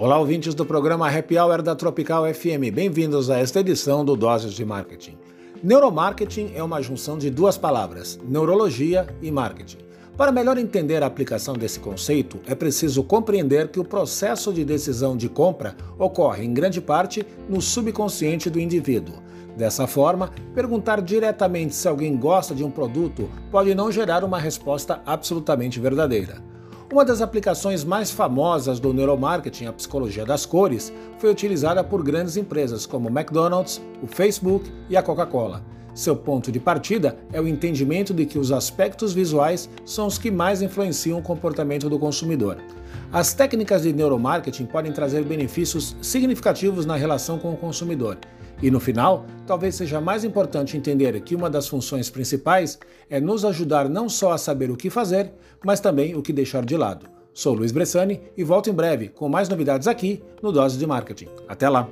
Olá, ouvintes do programa Happy Hour da Tropical FM. Bem-vindos a esta edição do Doses de Marketing. Neuromarketing é uma junção de duas palavras, neurologia e marketing. Para melhor entender a aplicação desse conceito, é preciso compreender que o processo de decisão de compra ocorre, em grande parte, no subconsciente do indivíduo. Dessa forma, perguntar diretamente se alguém gosta de um produto pode não gerar uma resposta absolutamente verdadeira. Uma das aplicações mais famosas do neuromarketing, a psicologia das cores, foi utilizada por grandes empresas como o McDonald's, o Facebook e a Coca-Cola. Seu ponto de partida é o entendimento de que os aspectos visuais são os que mais influenciam o comportamento do consumidor. As técnicas de neuromarketing podem trazer benefícios significativos na relação com o consumidor e no final, talvez seja mais importante entender que uma das funções principais é nos ajudar não só a saber o que fazer, mas também o que deixar de lado. Sou Luiz Bressani e volto em breve com mais novidades aqui no Dose de Marketing. Até lá!